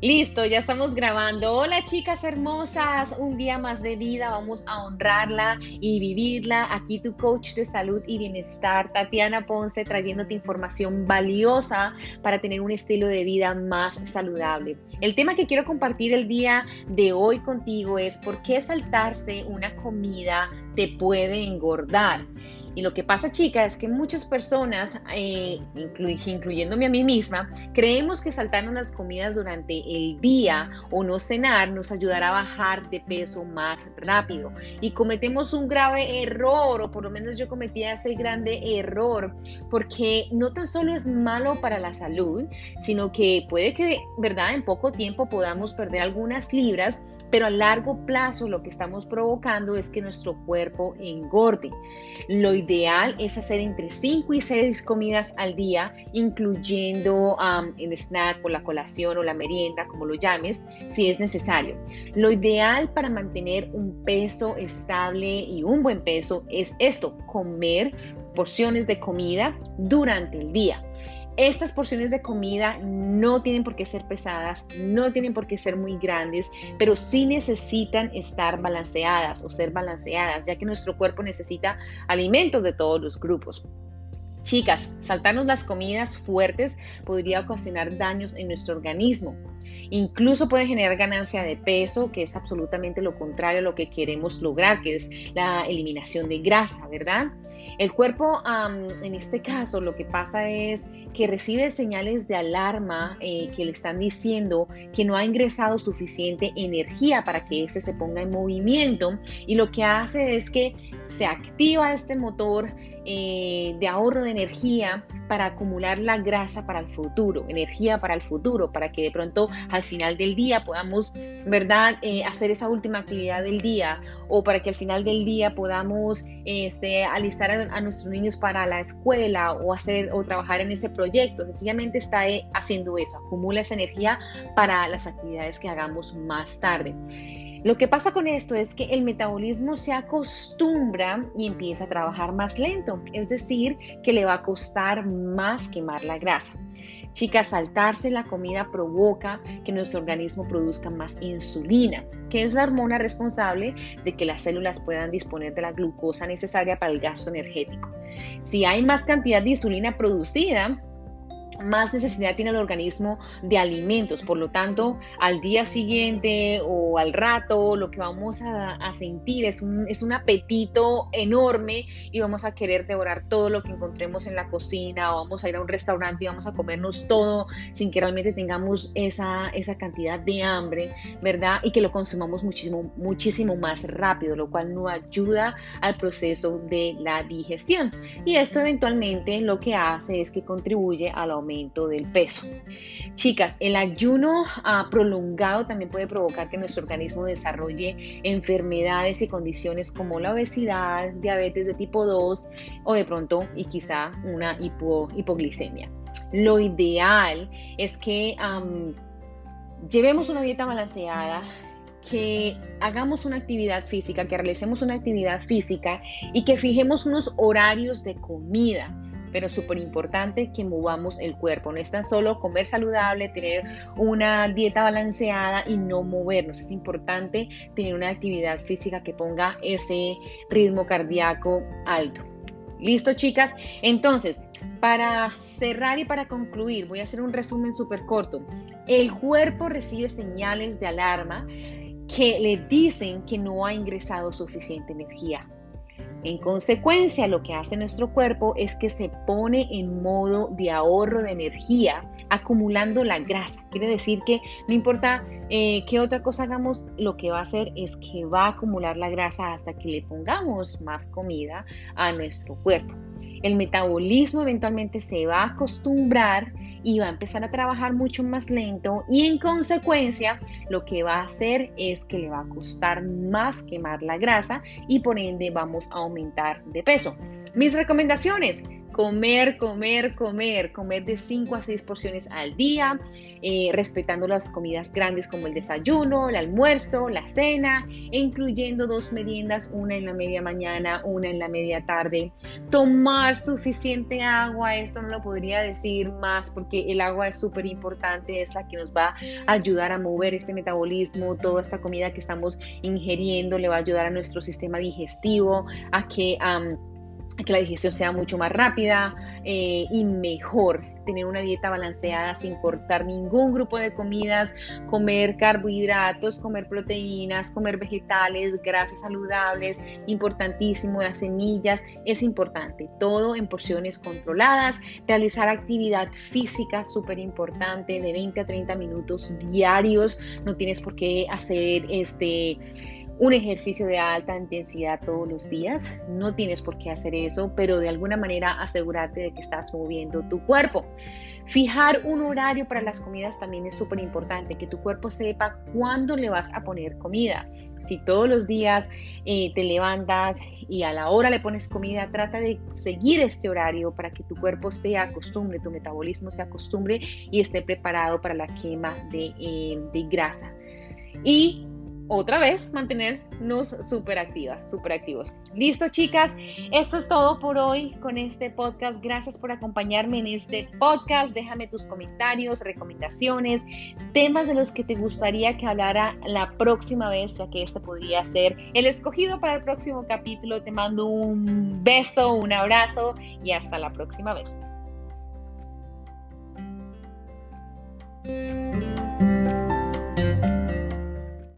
Listo, ya estamos grabando. Hola chicas hermosas, un día más de vida, vamos a honrarla y vivirla. Aquí tu coach de salud y bienestar, Tatiana Ponce, trayéndote información valiosa para tener un estilo de vida más saludable. El tema que quiero compartir el día de hoy contigo es por qué saltarse una comida te puede engordar. Y lo que pasa, chica, es que muchas personas, eh, incluyéndome a mí misma, creemos que saltarnos las comidas durante el día o no cenar nos ayudará a bajar de peso más rápido. Y cometemos un grave error, o por lo menos yo cometía ese grande error, porque no tan solo es malo para la salud, sino que puede que, ¿verdad?, en poco tiempo podamos perder algunas libras pero a largo plazo lo que estamos provocando es que nuestro cuerpo engorde. Lo es hacer entre 5 y 6 comidas al día, incluyendo el snack o la colación o la merienda, como lo llames, si es necesario. Lo ideal para mantener un peso estable y un buen peso es esto, comer porciones de comida durante el día. Estas porciones de comida no tienen por qué ser pesadas, no tienen por qué ser muy grandes, pero sí necesitan estar balanceadas o ser balanceadas, ya que nuestro cuerpo necesita alimentos de todos los grupos. Chicas, saltarnos las comidas fuertes podría ocasionar daños en nuestro organismo. Incluso puede generar ganancia de peso, que es absolutamente lo contrario a lo que queremos lograr, que es la eliminación de grasa, ¿verdad? El cuerpo, en este caso, lo que pasa es que recibe señales de alarma eh, que le están diciendo que no ha ingresado suficiente energía para que éste se ponga en movimiento y lo que hace es que se activa este motor eh, de ahorro de energía para acumular la grasa para el futuro, energía para el futuro, para que de pronto al final del día podamos, ¿verdad?, eh, hacer esa última actividad del día o para que al final del día podamos este, alistar a, nuestros niños para la escuela o hacer o trabajar en ese proyecto. Sencillamente está eh, haciendo eso, acumula esa energía para las actividades que hagamos más tarde. Lo que pasa con esto es que el metabolismo se acostumbra y empieza a trabajar más lento, es decir, que le va a costar más quemar la grasa. Chicas, saltarse la comida provoca que nuestro organismo produzca más insulina, que es la hormona responsable de que las células puedan disponer de la glucosa necesaria para el gasto energético. Si hay más cantidad de insulina producida, más necesidad tiene el organismo de alimentos. Por lo tanto, al día siguiente o al rato, lo que vamos a, sentir es un, es un, apetito enorme y vamos a querer devorar todo lo que encontremos en la cocina o vamos a ir a un restaurante y vamos a comernos todo sin que realmente tengamos esa, esa cantidad de hambre, ¿verdad? Y que lo consumamos muchísimo, muchísimo más rápido, lo cual no ayuda al proceso de la digestión. Y esto eventualmente lo que hace es que contribuye a la del peso. Chicas, el ayuno ah, prolongado también puede provocar que nuestro organismo desarrolle enfermedades y condiciones como la obesidad, diabetes de tipo 2 o de pronto y quizá una hipoglicemia. Lo ideal es que llevemos una dieta balanceada, que hagamos una actividad física, que realicemos una actividad física y que fijemos unos horarios de comida pero súper importante que movamos el cuerpo. No es tan solo comer saludable, tener una dieta balanceada y no movernos. Es importante tener una actividad física que ponga ese ritmo cardíaco alto. ¿Listo, chicas? Entonces, para cerrar y para concluir, voy a hacer un resumen súper corto. El cuerpo recibe señales de alarma que le dicen que no ha ingresado suficiente energía. En consecuencia, lo que hace nuestro cuerpo es que se pone en modo de ahorro de energía, acumulando la grasa. Quiere decir que no importa eh, qué otra cosa hagamos, lo que va a hacer es que va a acumular la grasa hasta que le pongamos más comida a nuestro cuerpo. El metabolismo eventualmente se va a acostumbrar y va a empezar a trabajar mucho más lento y en consecuencia lo que va a hacer es que le va a costar más quemar la grasa y por ende vamos a aumentar de peso. Mis recomendaciones, comer, comer, comer, comer de 5 a 6 porciones al día, eh, respetando las comidas grandes como el desayuno, el almuerzo, la cena, e incluyendo dos meriendas, una en la media mañana, una en la media tarde. Tomar suficiente agua, esto no lo podría decir más porque el agua es súper importante, es la que nos va a ayudar a mover este metabolismo, toda esta comida que estamos ingiriendo le va a ayudar a nuestro sistema digestivo, a que que la digestión sea mucho más rápida eh, y mejor. Tener una dieta balanceada sin cortar ningún grupo de comidas, comer carbohidratos, comer proteínas, comer vegetales, grasas saludables, importantísimo, las semillas, es importante. Todo en porciones controladas. Realizar actividad física, súper importante, de 20 a 30 minutos diarios. No tienes por qué hacer este un ejercicio de alta intensidad todos los días. No tienes por qué hacer eso, pero de alguna manera asegúrate de que estás moviendo tu cuerpo. Fijar un horario para las comidas también es súper importante, que tu cuerpo sepa cuándo le vas a poner comida. Si todos los días eh, te levantas y a la hora le pones comida, trata de seguir este horario para que tu cuerpo sea acostumbre, tu metabolismo se acostumbre y esté preparado para la quema de, eh, de grasa. Y otra vez mantenernos súper activas, súper activos. Listo, chicas. Esto es todo por hoy con este podcast. Gracias por acompañarme en este podcast. Déjame tus comentarios, recomendaciones, temas de los que te gustaría que hablara la próxima vez, ya que este podría ser el escogido para el próximo capítulo. Te mando un beso, un abrazo y hasta la próxima vez.